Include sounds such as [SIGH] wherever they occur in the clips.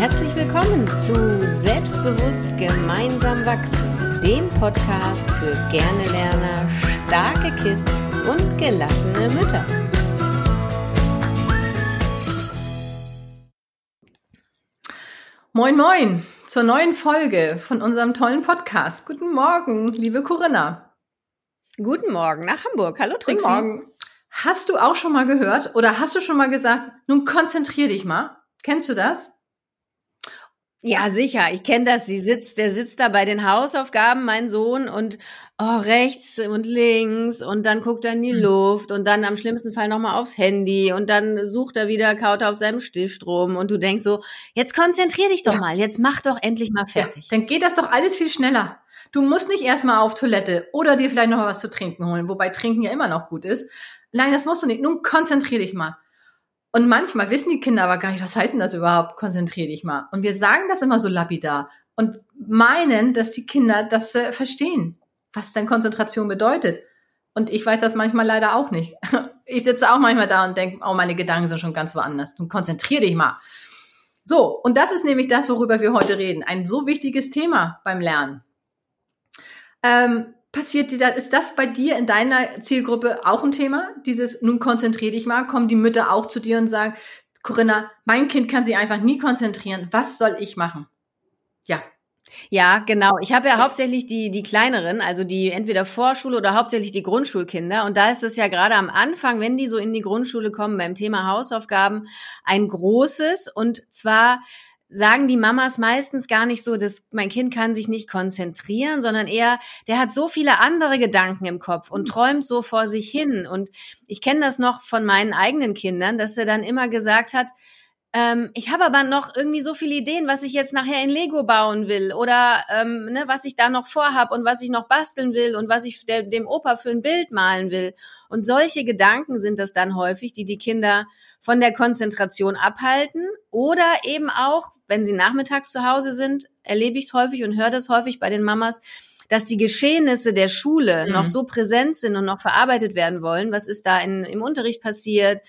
Herzlich willkommen zu Selbstbewusst gemeinsam wachsen, dem Podcast für gerne Lerner, starke Kids und gelassene Mütter. Moin, moin zur neuen Folge von unserem tollen Podcast. Guten Morgen, liebe Corinna. Guten Morgen nach Hamburg. Hallo Trixie. Guten Morgen. Hast du auch schon mal gehört oder hast du schon mal gesagt, nun konzentrier dich mal? Kennst du das? Ja, sicher. Ich kenne das. Sie sitzt, der sitzt da bei den Hausaufgaben, mein Sohn, und oh, rechts und links und dann guckt er in die hm. Luft und dann am schlimmsten Fall nochmal aufs Handy und dann sucht er wieder, kaut auf seinem Stift rum und du denkst so, jetzt konzentrier dich doch ja. mal, jetzt mach doch endlich mal fertig. Ja, dann geht das doch alles viel schneller. Du musst nicht erstmal auf Toilette oder dir vielleicht noch mal was zu trinken holen, wobei trinken ja immer noch gut ist. Nein, das musst du nicht. Nun konzentrier dich mal. Und manchmal wissen die Kinder aber gar nicht, was heißt denn das überhaupt? Konzentrier dich mal. Und wir sagen das immer so lapidar und meinen, dass die Kinder das äh, verstehen, was denn Konzentration bedeutet. Und ich weiß das manchmal leider auch nicht. [LAUGHS] Ich sitze auch manchmal da und denke, oh, meine Gedanken sind schon ganz woanders. Nun konzentrier dich mal. So, und das ist nämlich das, worüber wir heute reden. Ein so wichtiges Thema beim Lernen. Ähm, Passiert dir das, ist das bei dir in deiner Zielgruppe auch ein Thema? Dieses, nun konzentrier dich mal, kommen die Mütter auch zu dir und sagen, Corinna, mein Kind kann sich einfach nie konzentrieren. Was soll ich machen? Ja. Ja, genau. Ich habe ja hauptsächlich die, die kleineren, also die entweder Vorschule oder hauptsächlich die Grundschulkinder. Und da ist es ja gerade am Anfang, wenn die so in die Grundschule kommen beim Thema Hausaufgaben, ein großes und zwar sagen die Mamas meistens gar nicht so, dass mein Kind kann sich nicht konzentrieren, sondern eher, der hat so viele andere Gedanken im Kopf und mhm. träumt so vor sich hin. Und ich kenne das noch von meinen eigenen Kindern, dass er dann immer gesagt hat, ähm, ich habe aber noch irgendwie so viele Ideen, was ich jetzt nachher in Lego bauen will oder ähm, ne, was ich da noch vorhab und was ich noch basteln will und was ich dem Opa für ein Bild malen will. Und solche Gedanken sind das dann häufig, die die Kinder von der Konzentration abhalten oder eben auch, wenn sie nachmittags zu Hause sind, erlebe ich es häufig und höre das häufig bei den Mamas, dass die Geschehnisse der Schule mhm. noch so präsent sind und noch verarbeitet werden wollen. Was ist da in, im Unterricht passiert?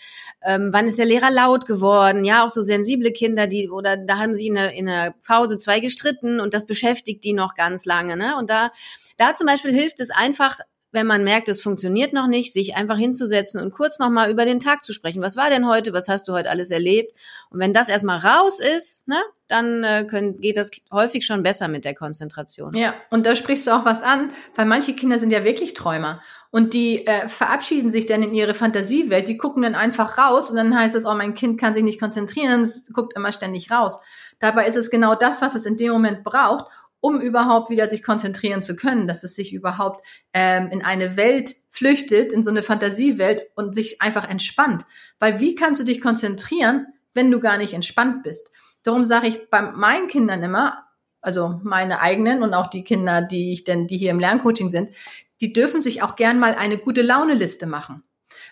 Ähm, wann ist der Lehrer laut geworden? Ja, auch so sensible Kinder, die, oder da haben sie in der, in der Pause zwei gestritten und das beschäftigt die noch ganz lange. Ne? Und da, da zum Beispiel hilft es einfach, wenn man merkt, es funktioniert noch nicht, sich einfach hinzusetzen und kurz nochmal über den Tag zu sprechen. Was war denn heute? Was hast du heute alles erlebt? Und wenn das erstmal raus ist, ne, dann äh, können, geht das häufig schon besser mit der Konzentration. Ja, und da sprichst du auch was an, weil manche Kinder sind ja wirklich Träumer. Und die äh, verabschieden sich dann in ihre Fantasiewelt, die gucken dann einfach raus und dann heißt es, oh, mein Kind kann sich nicht konzentrieren, es guckt immer ständig raus. Dabei ist es genau das, was es in dem Moment braucht, um überhaupt wieder sich konzentrieren zu können, dass es sich überhaupt ähm, in eine Welt flüchtet, in so eine Fantasiewelt und sich einfach entspannt. Weil wie kannst du dich konzentrieren, wenn du gar nicht entspannt bist? Darum sage ich bei meinen Kindern immer, also meine eigenen und auch die Kinder, die ich denn, die hier im Lerncoaching sind, die dürfen sich auch gern mal eine gute Laune-Liste machen.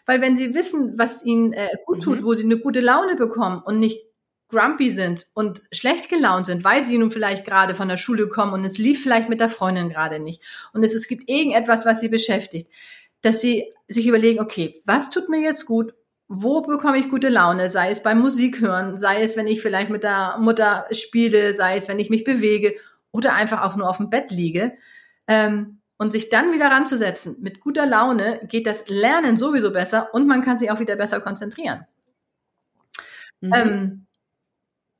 Weil wenn sie wissen, was ihnen äh, gut tut, mhm. wo sie eine gute Laune bekommen und nicht grumpy sind und schlecht gelaunt sind, weil sie nun vielleicht gerade von der Schule kommen und es lief vielleicht mit der Freundin gerade nicht und es, es gibt irgendetwas, was sie beschäftigt, dass sie sich überlegen, okay, was tut mir jetzt gut? Wo bekomme ich gute Laune? Sei es beim Musik hören, sei es, wenn ich vielleicht mit der Mutter spiele, sei es, wenn ich mich bewege oder einfach auch nur auf dem Bett liege. Ähm, und sich dann wieder ranzusetzen mit guter Laune geht das Lernen sowieso besser und man kann sich auch wieder besser konzentrieren. Mhm. Ähm,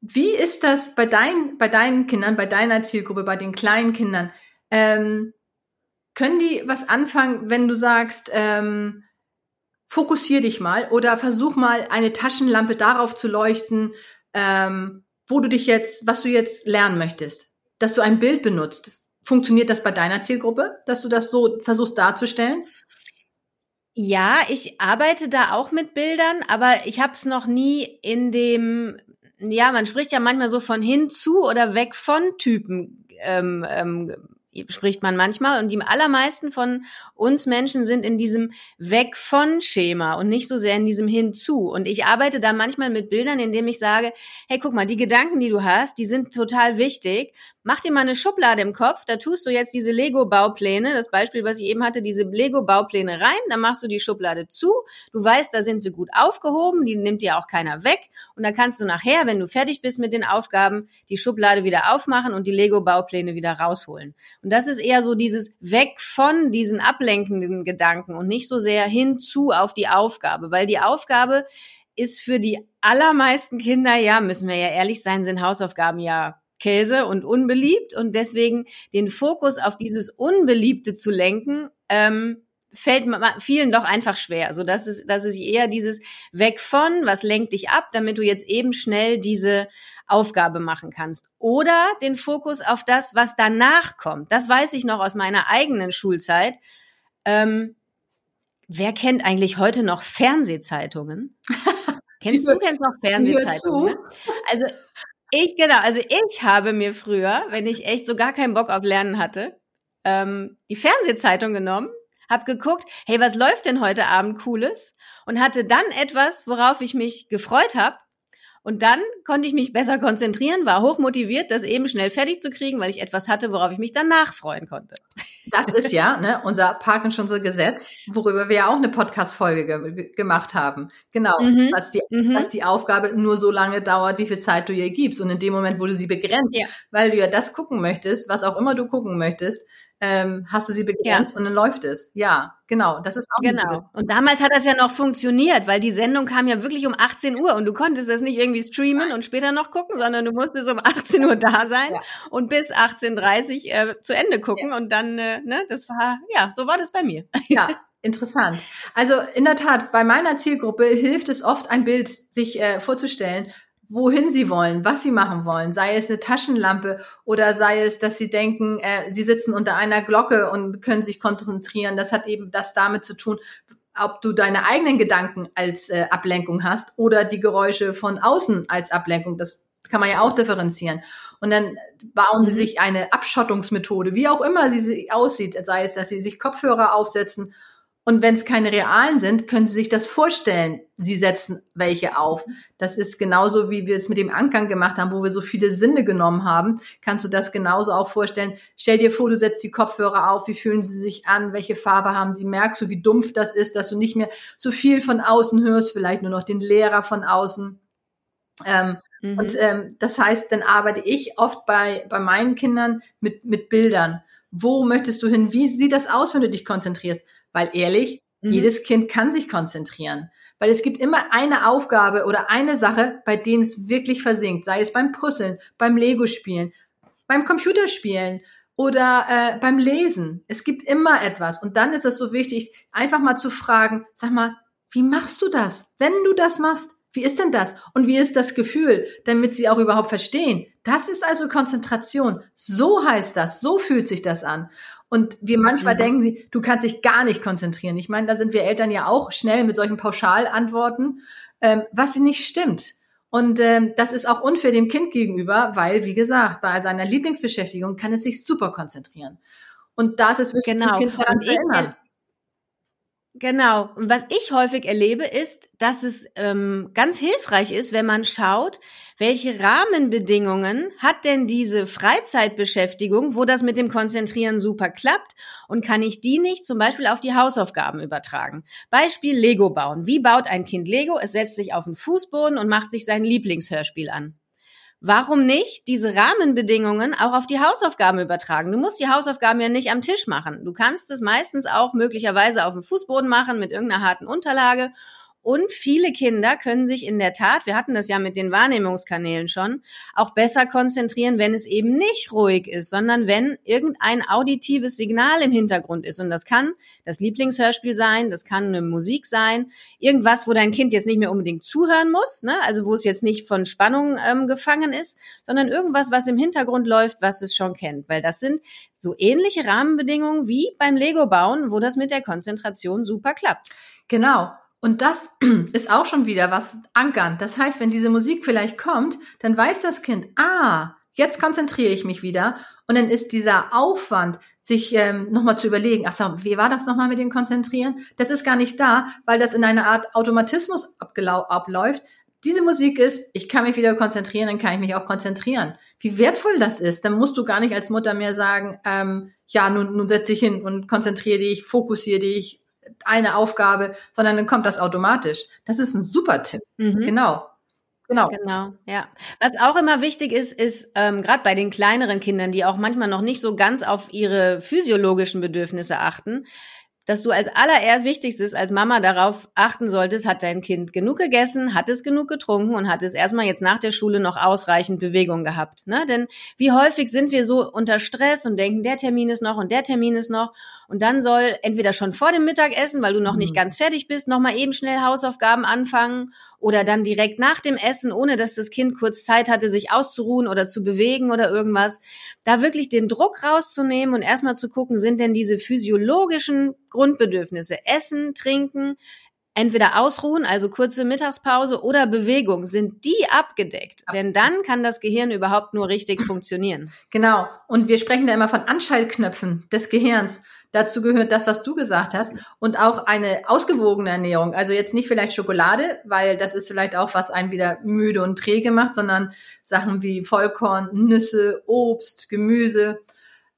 wie ist das bei, dein, bei deinen Kindern, bei deiner Zielgruppe, bei den kleinen Kindern? Ähm, können die was anfangen, wenn du sagst, ähm, fokussier dich mal oder versuch mal eine Taschenlampe darauf zu leuchten, ähm, wo du dich jetzt, was du jetzt lernen möchtest, dass du ein Bild benutzt. Funktioniert das bei deiner Zielgruppe, dass du das so versuchst darzustellen? Ja, ich arbeite da auch mit Bildern, aber ich habe es noch nie in dem ja, man spricht ja manchmal so von hinzu oder weg von Typen ähm, ähm, spricht man manchmal. Und die allermeisten von uns Menschen sind in diesem Weg von Schema und nicht so sehr in diesem Hinzu. Und ich arbeite da manchmal mit Bildern, indem ich sage, hey, guck mal, die Gedanken, die du hast, die sind total wichtig. Mach dir mal eine Schublade im Kopf, da tust du jetzt diese Lego-Baupläne, das Beispiel, was ich eben hatte, diese Lego-Baupläne rein, dann machst du die Schublade zu. Du weißt, da sind sie gut aufgehoben, die nimmt dir auch keiner weg. Und dann kannst du nachher, wenn du fertig bist mit den Aufgaben, die Schublade wieder aufmachen und die Lego-Baupläne wieder rausholen. Und das ist eher so dieses Weg von diesen ablenkenden Gedanken und nicht so sehr hinzu auf die Aufgabe, weil die Aufgabe ist für die allermeisten Kinder, ja, müssen wir ja ehrlich sein, sind Hausaufgaben ja Käse und unbeliebt. Und deswegen den Fokus auf dieses Unbeliebte zu lenken, ähm, fällt vielen doch einfach schwer. So dass es, dass es eher dieses Weg von, was lenkt dich ab, damit du jetzt eben schnell diese Aufgabe machen kannst. Oder den Fokus auf das, was danach kommt. Das weiß ich noch aus meiner eigenen Schulzeit. Ähm, wer kennt eigentlich heute noch Fernsehzeitungen? [LAUGHS] Kennst du kennst noch Fernsehzeitungen? Ne? Also ich genau, also ich habe mir früher, wenn ich echt so gar keinen Bock auf Lernen hatte, ähm, die Fernsehzeitung genommen, habe geguckt, hey, was läuft denn heute Abend Cooles? Und hatte dann etwas, worauf ich mich gefreut habe und dann konnte ich mich besser konzentrieren, war hochmotiviert, das eben schnell fertig zu kriegen, weil ich etwas hatte, worauf ich mich danach freuen konnte. Das ist ja ne, unser Parkinson'sche Gesetz, worüber wir ja auch eine Podcast-Folge ge gemacht haben. Genau, mhm. dass, die, mhm. dass die Aufgabe nur so lange dauert, wie viel Zeit du ihr gibst. Und in dem Moment, wo du sie begrenzt, ja. weil du ja das gucken möchtest, was auch immer du gucken möchtest, ähm, hast du sie begrenzt ja. und dann läuft es. Ja, genau. Das ist auch genau. Und damals hat das ja noch funktioniert, weil die Sendung kam ja wirklich um 18 Uhr und du konntest das nicht irgendwie streamen und später noch gucken, sondern du musstest um 18 Uhr da sein ja. und bis 18.30 Uhr äh, zu Ende gucken ja. und dann, äh, ne, das war, ja, so war das bei mir. [LAUGHS] Ja. Interessant. Also in der Tat, bei meiner Zielgruppe hilft es oft, ein Bild sich äh, vorzustellen, wohin sie wollen, was sie machen wollen, sei es eine Taschenlampe oder sei es, dass sie denken, äh, sie sitzen unter einer Glocke und können sich konzentrieren. Das hat eben das damit zu tun, ob du deine eigenen Gedanken als äh, Ablenkung hast oder die Geräusche von außen als Ablenkung. Das kann man ja auch differenzieren. Und dann bauen sie mhm. sich eine Abschottungsmethode, wie auch immer sie aussieht, sei es, dass sie sich Kopfhörer aufsetzen und wenn es keine realen sind, können Sie sich das vorstellen. Sie setzen welche auf. Das ist genauso, wie wir es mit dem Ankern gemacht haben, wo wir so viele Sinne genommen haben. Kannst du das genauso auch vorstellen? Stell dir vor, du setzt die Kopfhörer auf. Wie fühlen sie sich an? Welche Farbe haben sie? Merkst du, wie dumpf das ist, dass du nicht mehr so viel von außen hörst? Vielleicht nur noch den Lehrer von außen. Ähm, mhm. Und ähm, das heißt, dann arbeite ich oft bei, bei meinen Kindern mit, mit Bildern. Wo möchtest du hin? Wie sieht das aus, wenn du dich konzentrierst? Weil ehrlich, mhm. jedes Kind kann sich konzentrieren. Weil es gibt immer eine Aufgabe oder eine Sache, bei dem es wirklich versinkt. Sei es beim Puzzeln, beim Lego-Spielen, beim Computerspielen oder äh, beim Lesen. Es gibt immer etwas. Und dann ist es so wichtig, einfach mal zu fragen, sag mal, wie machst du das? Wenn du das machst, wie ist denn das? Und wie ist das Gefühl, damit sie auch überhaupt verstehen? Das ist also Konzentration. So heißt das, so fühlt sich das an. Und wir manchmal mhm. denken, du kannst dich gar nicht konzentrieren. Ich meine, da sind wir Eltern ja auch schnell mit solchen Pauschalantworten, ähm, was nicht stimmt. Und ähm, das ist auch unfair dem Kind gegenüber, weil, wie gesagt, bei seiner Lieblingsbeschäftigung kann es sich super konzentrieren. Und da ist es wichtig, genau. Kind daran zu erinnern. Genau. Und was ich häufig erlebe, ist, dass es ähm, ganz hilfreich ist, wenn man schaut, welche Rahmenbedingungen hat denn diese Freizeitbeschäftigung, wo das mit dem Konzentrieren super klappt und kann ich die nicht zum Beispiel auf die Hausaufgaben übertragen. Beispiel Lego bauen. Wie baut ein Kind Lego? Es setzt sich auf den Fußboden und macht sich sein Lieblingshörspiel an. Warum nicht diese Rahmenbedingungen auch auf die Hausaufgaben übertragen? Du musst die Hausaufgaben ja nicht am Tisch machen. Du kannst es meistens auch möglicherweise auf dem Fußboden machen mit irgendeiner harten Unterlage und viele Kinder können sich in der Tat, wir hatten das ja mit den Wahrnehmungskanälen schon, auch besser konzentrieren, wenn es eben nicht ruhig ist, sondern wenn irgendein auditives Signal im Hintergrund ist. Und das kann das Lieblingshörspiel sein, das kann eine Musik sein, irgendwas, wo dein Kind jetzt nicht mehr unbedingt zuhören muss, ne? also wo es jetzt nicht von Spannung ähm, gefangen ist, sondern irgendwas, was im Hintergrund läuft, was es schon kennt. Weil das sind so ähnliche Rahmenbedingungen wie beim Lego-Bauen, wo das mit der Konzentration super klappt. Genau. Und das [CLEARS THROAT] ist auch schon wieder was ankern. Das heißt, wenn diese Musik vielleicht kommt, dann weiß das Kind, ah, jetzt konzentriere ich mich wieder Und dann ist dieser Aufwand, sich ähm, nochmal zu überlegen, ach so, wie war das nochmal mit dem Konzentrieren? Das ist gar nicht da, weil das in einer Art Automatismus abläuft. Diese Musik ist, ich kann mich wieder konzentrieren, dann kann ich mich auch konzentrieren. Wie wertvoll das ist, dann musst du gar nicht als Mutter mehr sagen, ähm, ja, nun, nun setz dich hin und konzentriere dich, fokussiere dich, eine Aufgabe, sondern dann kommt das automatisch. Das ist ein super Tipp. Mhm. Genau. Genau. Genau, ja. Was auch immer wichtig ist, ist ähm, gerade bei den kleineren Kindern, die auch manchmal noch nicht so ganz auf ihre physiologischen Bedürfnisse achten, dass du als allererst wichtigstes als Mama darauf achten solltest, hat dein Kind genug gegessen, hat es genug getrunken und hat es erstmal jetzt nach der Schule noch ausreichend Bewegung gehabt. Ne? Denn wie häufig sind wir so unter Stress und denken, der Termin ist noch und der Termin ist noch und dann soll entweder schon vor dem Mittagessen, weil du noch mhm. nicht ganz fertig bist, nochmal eben schnell Hausaufgaben anfangen oder dann direkt nach dem Essen, ohne dass das Kind kurz Zeit hatte, sich auszuruhen oder zu bewegen oder irgendwas. Da wirklich den Druck rauszunehmen und erstmal zu gucken, sind denn diese physiologischen Grundbedürfnisse, Essen, Trinken, entweder ausruhen, also kurze Mittagspause oder Bewegung, sind die abgedeckt? Absolut. Denn dann kann das Gehirn überhaupt nur richtig funktionieren. Genau. Und wir sprechen da immer von Anschaltknöpfen des Gehirns. Dazu gehört das, was du gesagt hast und auch eine ausgewogene Ernährung. Also jetzt nicht vielleicht Schokolade, weil das ist vielleicht auch, was einen wieder müde und träge macht, sondern Sachen wie Vollkorn, Nüsse, Obst, Gemüse.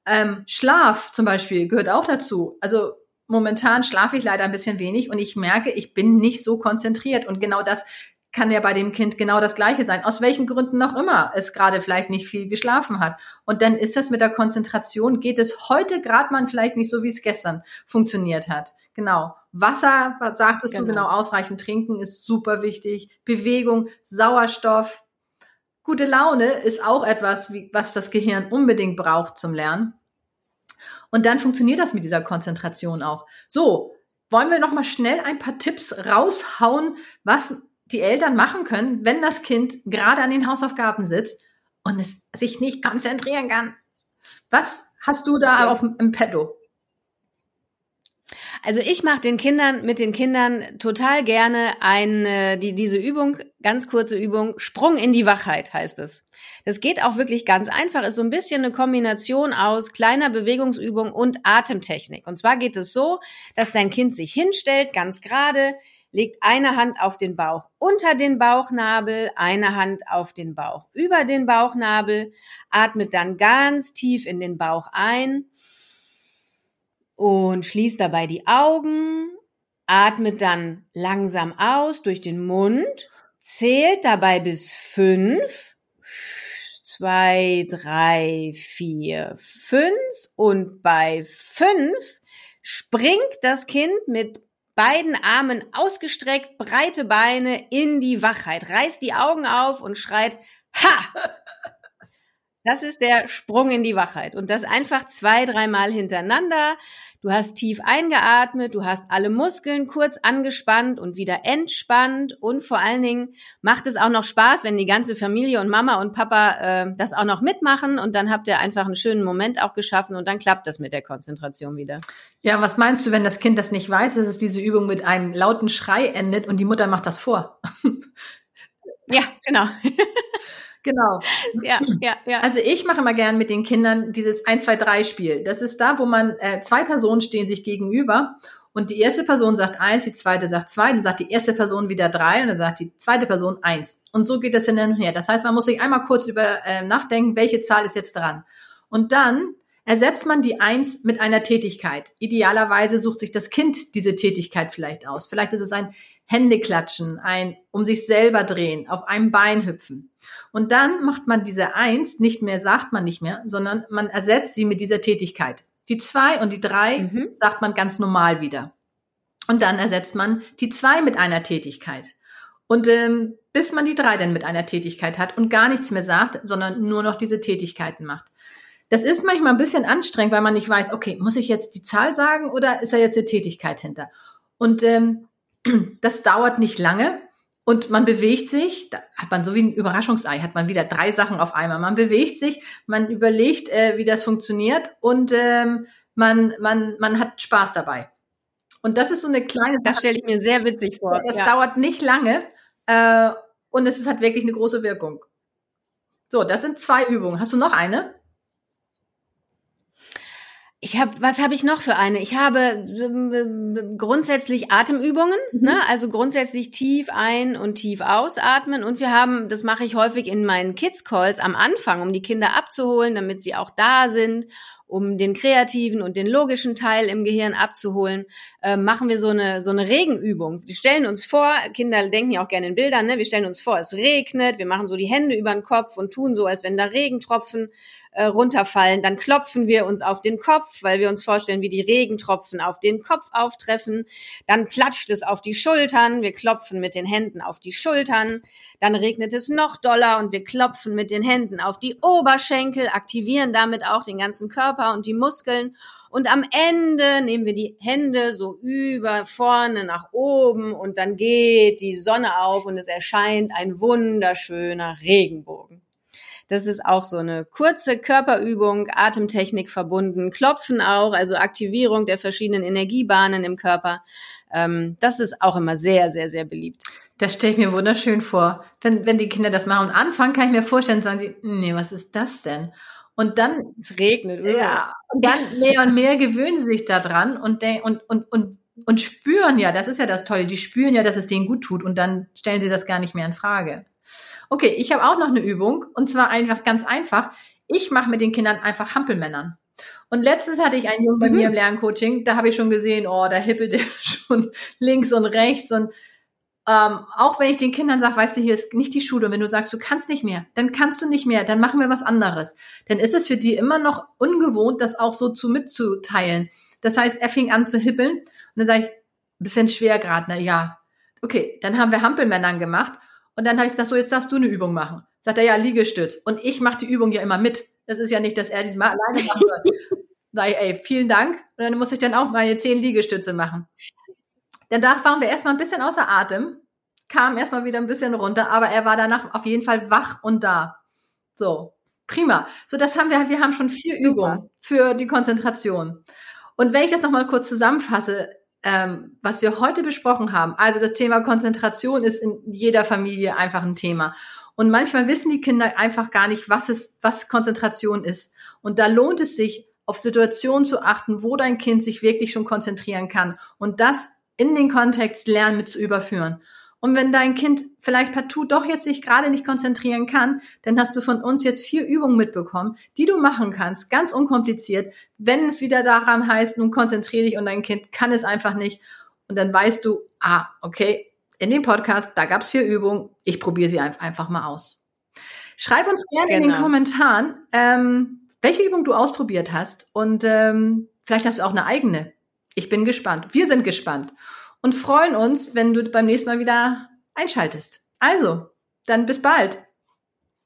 Ähm, Schlaf zum Beispiel gehört auch dazu. Also momentan schlafe ich leider ein bisschen wenig und ich merke, ich bin nicht so konzentriert. Und genau das kann ja bei dem Kind genau das Gleiche sein. Aus welchen Gründen noch immer es gerade vielleicht nicht viel geschlafen hat. Und dann ist das mit der Konzentration, geht es heute gerade mal vielleicht nicht so, wie es gestern funktioniert hat. Genau. Wasser, was sagtest genau. du genau, ausreichend trinken ist super wichtig. Bewegung, Sauerstoff. Gute Laune ist auch etwas, was das Gehirn unbedingt braucht zum Lernen. Und dann funktioniert das mit dieser Konzentration auch. So, wollen wir noch mal schnell ein paar Tipps raushauen, was die Eltern machen können, wenn das Kind gerade an den Hausaufgaben sitzt und es sich nicht konzentrieren kann. Was hast du da auf im Petto? Also ich mache den Kindern mit den Kindern total gerne eine die diese Übung, ganz kurze Übung, Sprung in die Wachheit heißt es. Das geht auch wirklich ganz einfach, ist so ein bisschen eine Kombination aus kleiner Bewegungsübung und Atemtechnik. Und zwar geht es so, dass dein Kind sich hinstellt, ganz gerade, legt eine Hand auf den Bauch unter den Bauchnabel, eine Hand auf den Bauch über den Bauchnabel, atmet dann ganz tief in den Bauch ein und schließt dabei die Augen, atmet dann langsam aus durch den Mund, zählt dabei bis fünf, zwei, drei, vier, fünf und bei fünf springt das Kind mit beiden Armen ausgestreckt, breite Beine in die Wachheit, reißt die Augen auf und schreit, ha! Das ist der Sprung in die Wachheit. Und das einfach zwei, dreimal hintereinander. Du hast tief eingeatmet, du hast alle Muskeln kurz angespannt und wieder entspannt und vor allen Dingen macht es auch noch Spaß, wenn die ganze Familie und Mama und Papa äh, das auch noch mitmachen und dann habt ihr einfach einen schönen Moment auch geschaffen und dann klappt das mit der Konzentration wieder. Ja, was meinst du, wenn das Kind das nicht weiß, dass es diese Übung mit einem lauten Schrei endet und die Mutter macht das vor? ja, genau. [LAUGHS] Genau. Ja, ja, ja. Also ich mache immer gern mit den Kindern dieses 1, 2, 3 Spiel. Das ist da, wo man äh, zwei Personen stehen sich gegenüber und die erste Person sagt eins, die zweite sagt zwei, dann sagt die erste Person wieder drei und dann sagt die zweite Person eins. Und so geht das hin und her. Das heißt, man muss sich einmal kurz über äh, nachdenken, welche Zahl ist jetzt dran. Und dann ersetzt man die Eins mit einer Tätigkeit. Idealerweise sucht sich das Kind diese Tätigkeit vielleicht aus. Vielleicht ist es ein Händeklatschen, ein um sich selber drehen, auf einem Bein hüpfen. Und dann macht man diese Eins nicht mehr, sagt man nicht mehr, sondern man ersetzt sie mit dieser Tätigkeit. Die zwei und die drei mhm. sagt man ganz normal wieder. Und dann ersetzt man die zwei mit einer Tätigkeit. Und ähm, bis man die drei dann mit einer Tätigkeit hat und gar nichts mehr sagt, sondern nur noch diese Tätigkeiten macht. Das ist manchmal ein bisschen anstrengend, weil man nicht weiß, okay, muss ich jetzt die Zahl sagen oder ist da jetzt eine Tätigkeit hinter? Und ähm, [CLEARS THROAT] das dauert nicht lange und man bewegt sich, da hat man so wie ein Überraschungsei, hat man wieder drei Sachen auf einmal. Man bewegt sich, man überlegt, äh, wie das funktioniert und ähm, man, man, man hat Spaß dabei. Und das ist so eine kleine Sache. Das stelle ich mir sehr witzig vor. Das ja. dauert nicht lange äh, und es hat wirklich eine große Wirkung. So, das sind zwei Übungen. Hast du noch eine? Ich habe, was habe ich noch für eine? Ich habe äh, grundsätzlich Atemübungen, mhm. ne? also grundsätzlich tief ein und tief ausatmen. Und wir haben, das mache ich häufig in meinen Kids Calls am Anfang, um die Kinder abzuholen, damit sie auch da sind um den kreativen und den logischen Teil im Gehirn abzuholen, äh, machen wir so eine, so eine Regenübung. Wir stellen uns vor, Kinder denken ja auch gerne in Bildern, ne? wir stellen uns vor, es regnet, wir machen so die Hände über den Kopf und tun so, als wenn da Regentropfen äh, runterfallen. Dann klopfen wir uns auf den Kopf, weil wir uns vorstellen, wie die Regentropfen auf den Kopf auftreffen. Dann klatscht es auf die Schultern. Wir klopfen mit den Händen auf die Schultern. Dann regnet es noch doller und wir klopfen mit den Händen auf die Oberschenkel, aktivieren damit auch den ganzen Körper und die Muskeln. Und am Ende nehmen wir die Hände so über vorne nach oben und dann geht die Sonne auf und es erscheint ein wunderschöner Regenbogen. Das ist auch so eine kurze Körperübung, Atemtechnik verbunden, Klopfen auch, also Aktivierung der verschiedenen Energiebahnen im Körper. Ähm, das ist auch immer sehr, sehr, sehr beliebt. Das stelle ich mir wunderschön vor. Wenn, wenn die Kinder das machen und anfangen, kann ich mir vorstellen, sagen sie, nee, was ist das denn? Und dann. Es regnet, oder? Ja. Und dann mehr und mehr gewöhnen sie sich daran und, und, und, und, und spüren ja, das ist ja das Tolle, die spüren ja, dass es denen gut tut und dann stellen sie das gar nicht mehr in Frage. Okay, ich habe auch noch eine Übung und zwar einfach ganz einfach. Ich mache mit den Kindern einfach Hampelmännern. Und letztens hatte ich einen Jungen bei mhm. mir im Lerncoaching, da habe ich schon gesehen, oh, da hippelt der [LAUGHS] schon links und rechts und ähm, auch wenn ich den Kindern sage, weißt du, hier ist nicht die Schule, und wenn du sagst, du kannst nicht mehr, dann kannst du nicht mehr, dann machen wir was anderes. Dann ist es für die immer noch ungewohnt, das auch so zu mitzuteilen. Das heißt, er fing an zu hippeln und dann sage ich, bisschen schwer gerade, na ja. Okay, dann haben wir Hampelmännern gemacht und dann habe ich gesagt, so, jetzt darfst du eine Übung machen. Sagt er, ja, Liegestütz. Und ich mache die Übung ja immer mit. Das ist ja nicht, dass er diesmal alleine machen soll. [LAUGHS] Sag ich, ey, vielen Dank. Und dann muss ich dann auch meine zehn Liegestütze machen. Danach waren wir erstmal ein bisschen außer Atem, kam erstmal wieder ein bisschen runter, aber er war danach auf jeden Fall wach und da. So, prima. So, das haben wir, wir haben schon vier. Übungen für die Konzentration. Und wenn ich das nochmal kurz zusammenfasse, ähm, was wir heute besprochen haben. Also das Thema Konzentration ist in jeder Familie einfach ein Thema. Und manchmal wissen die Kinder einfach gar nicht, was es, was Konzentration ist. Und da lohnt es sich, auf Situationen zu achten, wo dein Kind sich wirklich schon konzentrieren kann und das in den Kontext lernen mit zu überführen. Und wenn dein Kind vielleicht partout doch jetzt sich gerade nicht konzentrieren kann, dann hast du von uns jetzt vier Übungen mitbekommen, die du machen kannst, ganz unkompliziert, wenn es wieder daran heißt, nun konzentriere dich und dein Kind kann es einfach nicht. Und dann weißt du, ah, okay, in dem Podcast, da gab es vier Übungen, ich probiere sie einfach mal aus. Schreib uns gerne genau. in den genau. Kommentaren, ähm, welche Übung du ausprobiert hast und ähm, vielleicht hast du auch eine eigene. Ich bin gespannt. Wir sind gespannt und freuen uns, wenn du beim nächsten Mal wieder einschaltest. Also, dann bis bald.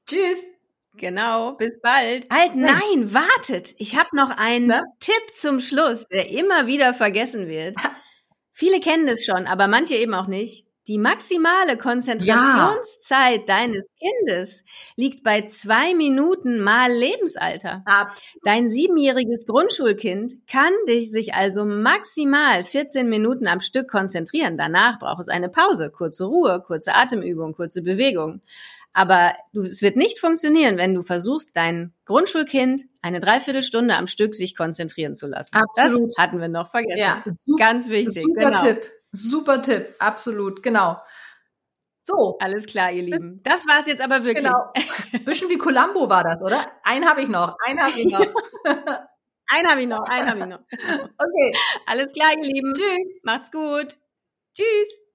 Tschüss. Genau, bis bald. Halt, nein, wartet. Ich habe noch einen Na? Tipp zum Schluss, der immer wieder vergessen wird. Viele kennen das schon, aber manche eben auch nicht. Die maximale Konzentrationszeit ja. deines Kindes liegt bei zwei Minuten mal Lebensalter. Absolut. Dein siebenjähriges Grundschulkind kann dich sich also maximal 14 Minuten am Stück konzentrieren. Danach braucht es eine Pause, kurze Ruhe, kurze Atemübung, kurze Bewegung. Aber du, es wird nicht funktionieren, wenn du versuchst, dein Grundschulkind eine Dreiviertelstunde am Stück sich konzentrieren zu lassen. Absolut. Das hatten wir noch vergessen. Ja, super, Ganz wichtig. Super genau. Tipp. Super Tipp, absolut, genau. So. Alles klar, ihr Lieben. Das war es jetzt aber wirklich. Genau. [LAUGHS] Bisschen wie Columbo war das, oder? Einen habe ich noch, einen habe [LAUGHS] ich noch. einen habe ich noch, einen habe ich noch. Okay. Alles klar, ihr Lieben. Tschüss. Macht's gut. Tschüss.